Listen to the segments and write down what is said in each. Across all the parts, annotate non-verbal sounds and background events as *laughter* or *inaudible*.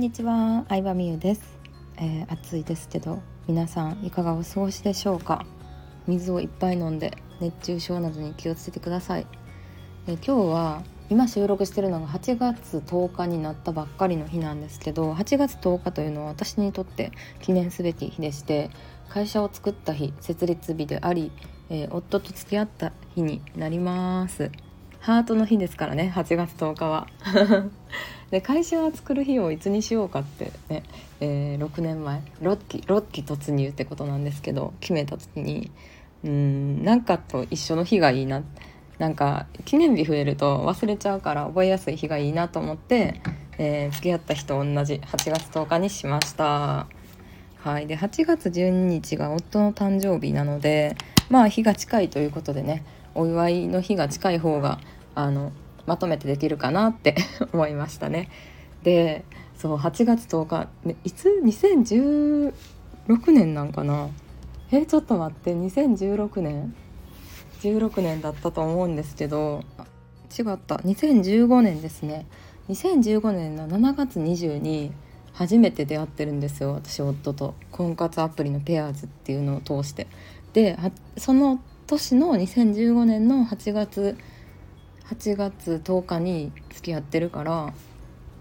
んにちは、相葉美優です、えー、暑いですけど皆さんいかがお過ごしでしょうか？水をいっぱい飲んで熱中症などに気をつけてください、えー、今日は今収録してるのが8月10日になったばっかりの日なんですけど8月10日というのは私にとって記念すべき日でして会社を作った日設立日であり、えー、夫と付き合った日になります。ハートの日ですからね8月10日は。*laughs* で会社を作る日をいつにしようかってね、えー、6年前。6期6期突入ってことなんですけど決めた時にうんなんかと一緒の日がいいな。なんか記念日増えると忘れちゃうから覚えやすい日がいいなと思って、えー、付き合った日と同じ8月10日にしました。はい、で8月12日が夫の誕生日なのでまあ日が近いということでねお祝いの日が近い方があのまとめてできるかなって *laughs* 思いましたね。でそう8月10日、ね、いつ？2016年なんかな？えちょっと待って2016年？16年だったと思うんですけど違った。2015年ですね。2015年の7月20に初めて出会ってるんですよ私夫と。婚活アプリのペアーズっていうのを通して。でその年の2015年の8月8月10日に付き合ってるから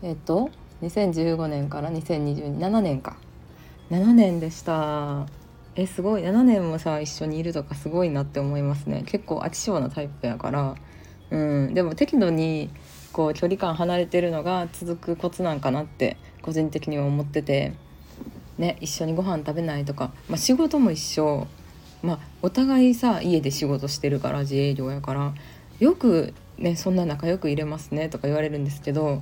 えっと2015年から20227年か。7年でした。えすごい。7年もさ一緒にいるとかすごいなって思いますね。結構飽き性なタイプやから。うん。でも適度にこう距離感離れてるのが続くコツなんかなって個人的には思ってて。ね一緒にご飯食べないとか、まあ、仕事も一緒。まあお互いさ家で仕事してるから自営業やからよくねそんな仲良く入れますねとか言われるんですけど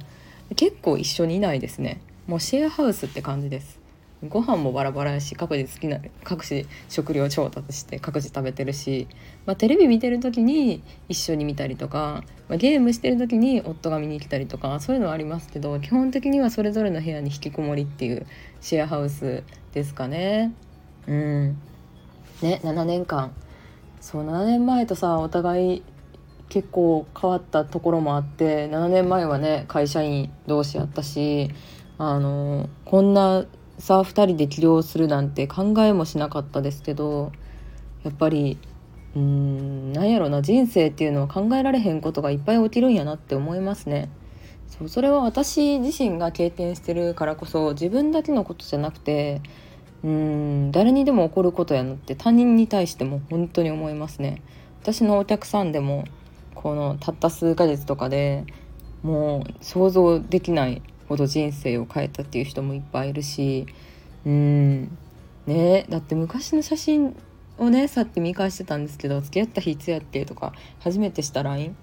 結構一緒にいないですね。もうシェアハウスって感じです。ご飯もバラバラやし各自好きな各自食料調達して各自食べてるし、まあ、テレビ見てる時に一緒に見たりとか、まあ、ゲームしてる時に夫が見に来たりとかそういうのはありますけど基本的にはそれぞれの部屋に引きこもりっていうシェアハウスですかね。うん。ね7年間そう7年前とさお互い結構変わったところもあって7年前はね会社員同士やったしあのこんなさ2人で起業するなんて考えもしなかったですけどやっぱりうーんなんやろな人生っていうのは考えられへんことがいっぱい起きるんやなって思いますね。そうそれは私自身が経験してるからこそ自分だけのことじゃなくてうん誰にでも起こることやなって他人に対しても本当に思いますね。私のお客さんでもこのたった数ヶ月とかでもう想像できないほど人生を変えたっていう人もいっぱいいるしうんねだって昔の写真をねさっき見返してたんですけど付き合った日いつやっけとか初めてした LINE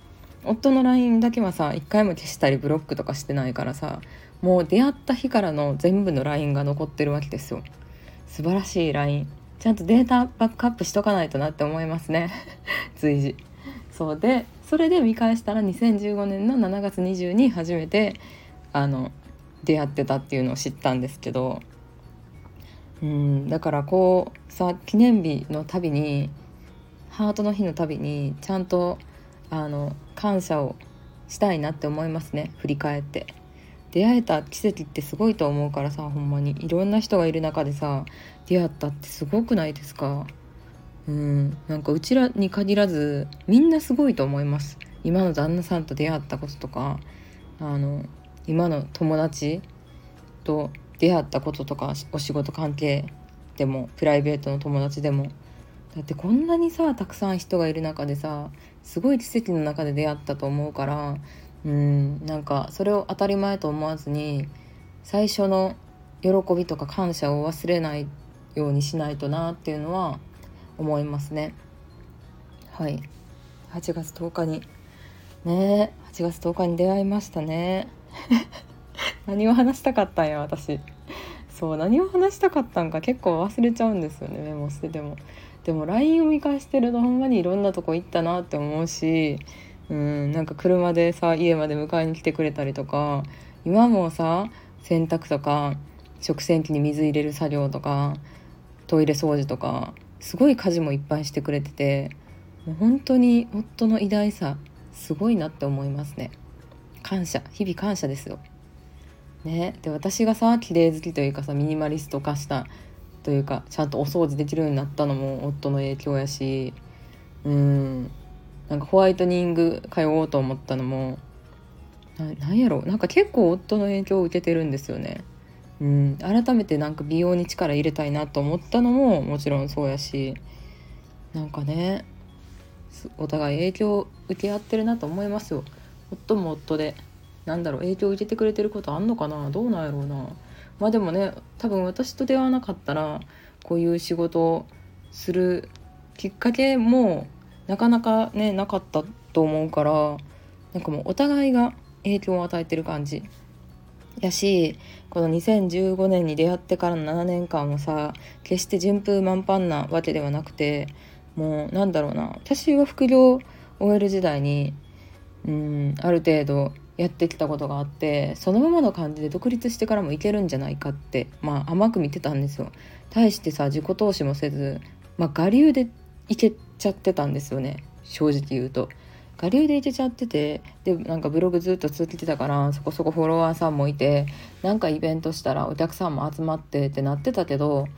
夫の LINE だけはさ一回も消したりブロックとかしてないからさもう出会った日からの全部の LINE が残ってるわけですよ素晴らしい LINE ちゃんとデータバックアップしとかないとなって思いますね。*laughs* 随時。そうでそれで見返したら2015年の7月20に初めてあの出会ってたっていうのを知ったんですけど。うんだからこうさ記念日のたびにハートの日のたびにちゃんとあの感謝をしたいなって思いますね。振り返って。出会えた奇跡ってすごいと思うからさほんまに。いろんな人がいる中でさ出会ったってすごくないですか？うん。なんかうちらに限らずみんなすごいと思います。今の旦那さんと出会ったこととかあの今の友達と出会ったこととかお仕事関係でもプライベートの友達でも。だってこんなにさたくさん人がいる中でさすごい奇跡の中で出会ったと思うからうん。なんかそれを当たり前と思わずに最初の喜びとか感謝を忘れないようにしないとなっていうのは思いますね。はい。8月10日に。ね8月10日に出会いましたね。*laughs* 何を話したかったんや私。そう何を話したかったんか結構忘れちゃうんですよね。メモしてても。でも LINE を見返してるとほんまにいろんなとこ行ったなって思うしうんなんか車でさ家まで迎えに来てくれたりとか今もさ洗濯とか食洗機に水入れる作業とかトイレ掃除とかすごい家事もいっぱいしてくれててもう本当に夫の偉大さすごいなって思いますね。感謝日々感謝ですよ。ねで私がさ綺麗好きというかさミニマリスト化したというかちゃんとお掃除できるようになったのも夫の影響やしうん。なんかホワイトニング通おうと思ったのもなんやろ？なんか結構夫の影響を受けてるんですよね。うん、改めてなんか美容に力入れたいなと思ったのももちろんそうやしなんかねお互い影響受け合ってるなと思いますよ。夫も夫でなんだろう影響受けてくれてることあんのかな？どうなんやろうな？まあでもね多分私と出会わなかったらこういう仕事をするきっかけもなかなかねなかったと思うからなんかもうお互いが影響を与えてる感じやしこの2015年に出会ってからの7年間もさ決して順風満帆なわけではなくてもうなんだろうな私は副業 OL 時代にうんある程度やってきたことがあってそのままの感じで独立してからもいけるんじゃないかってまあ甘く見てたんですよ。対してさ自己投資もせず、まあ、我流でいけちゃってたんですよね正直言うと。我流でいけちゃっててでなんかブログずっと続けてたからそこそこフォロワーさんもいてなんかイベントしたらお客さんも集まってってなってたけど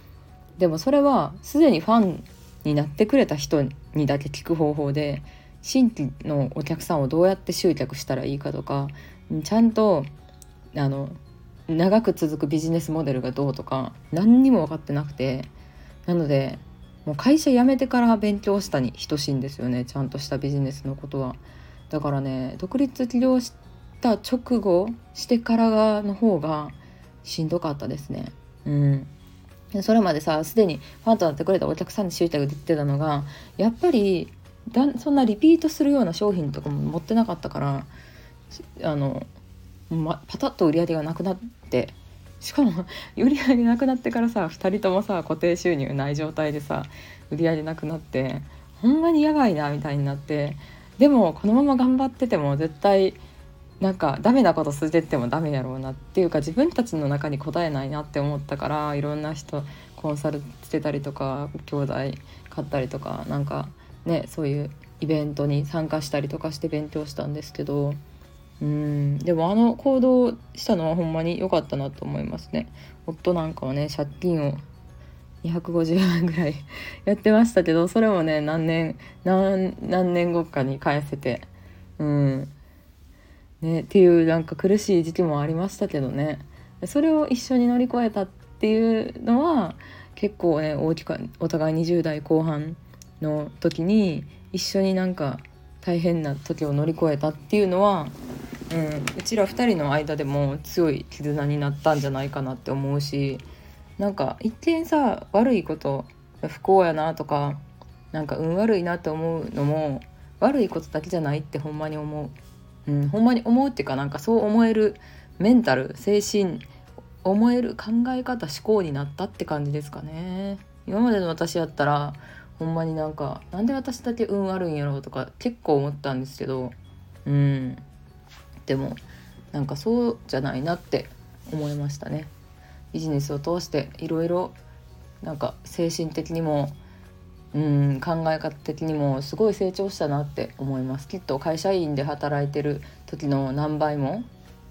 でもそれはすでにファンになってくれた人にだけ聞く方法で新規のお客さんをどうやって集客したらいいかとかちゃんとあの長く続くビジネスモデルがどうとか何にも分かってなくてなのでもう会社辞めてから勉強したに等しいんですよねちゃんとしたビジネスのことは。だからね独立起業した直後してからの方がしんどかったですね。うんそれまでさすでにファンとなってくれたお客さんに集客できてたのがやっぱりだそんなリピートするような商品とかも持ってなかったからあの、ま、パタッと売り上げがなくなってしかも売り上げなくなってからさ2人ともさ固定収入ない状態でさ売り上げなくなってほんまにやばいなみたいになってでもこのまま頑張ってても絶対なんかダメなこと続けてもダメやろうなっていうか自分たちの中に答えないなって思ったからいろんな人コンサルしてたりとか兄弟買ったりとかなんかねそういうイベントに参加したりとかして勉強したんですけどうん。でもあの行動したのはほんまに良かったなと思いますね。夫なんかはね借金を250万ぐらいやってましたけどそれもね何年何何年後かに返せて。うん。ねっていうなんか苦しい時期もありましたけどね。それを一緒に乗り越えたっていうのは結構ね大きくお互い20代後半の時に一緒になんか大変な時を乗り越えたっていうのは、うん、うちら2人の間でも強い絆になったんじゃないかなって思うしなんか一見さ悪いこと不幸やなとかなんか運悪いなって思うのも悪いことだけじゃないってほんまに思う、うん、ほんまに思うっていうかなんかそう思えるメンタル精神思える考え方思考になったって感じですかね。今までの私やったらほんまになんかなんで私だけ運悪いんやろうとか結構思ったんですけどうん。でもなんかそうじゃないなって思いましたね。ビジネスを通していろいろなんか精神的にもうん考え方的にもすごい成長したなって思います。きっと会社員で働いてる時の何倍も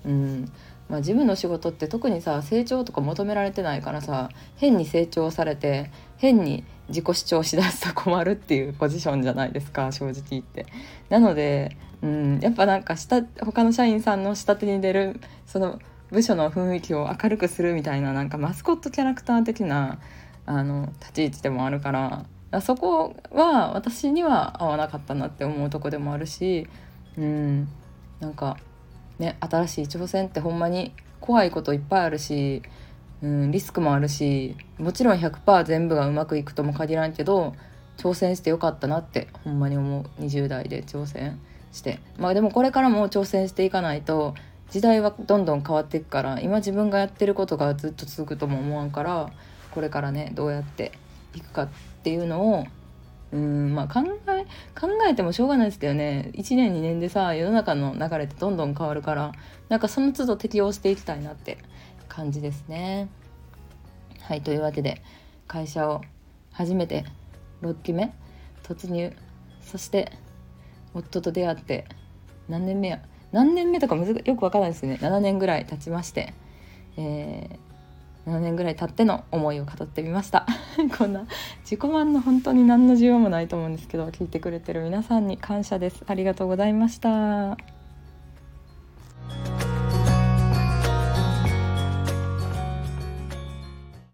うんまあ、事務の仕事って特にさ成長とか求められてないからさ変に成長されて変に自己主張しだすと困るっていうポジションじゃないですか *laughs* 正直言って。なので、うん、やっぱなんか下他の社員さんの下手に出るその部署の雰囲気を明るくするみたいななんかマスコットキャラクター的なあの立ち位置でもあるからそこは私には合わなかったなって思うとこでもあるし、うん、なんかね新しい挑戦ってほんまに怖いこといっぱいあるしうん、リスクもあるしもちろん100%全部がうまくいくとも限らんけど挑戦してよかったなってほんまに思う。20代で挑戦して。まあでもこれからも挑戦していかないと時代はどんどん変わっていくから今自分がやってることがずっと続くとも思わんからこれからねどうやっていくかっていうのをうんまあ考え考えてもしょうがないですけどね1年2年でさ世の中の流れってどんどん変わるからなんかその都度適応していきたいなって感じですね。はいというわけで会社を初めて6期目突入そして夫と出会って何年目や何年目とかむずよくわからないですね。7年ぐらい経ちましてえー、7年ぐらい経っての思いを語ってみました。*laughs* こんな自己満の本当に何の需要もないと思うんですけど聞いてくれてる皆さんに感謝です。ありがとうございました。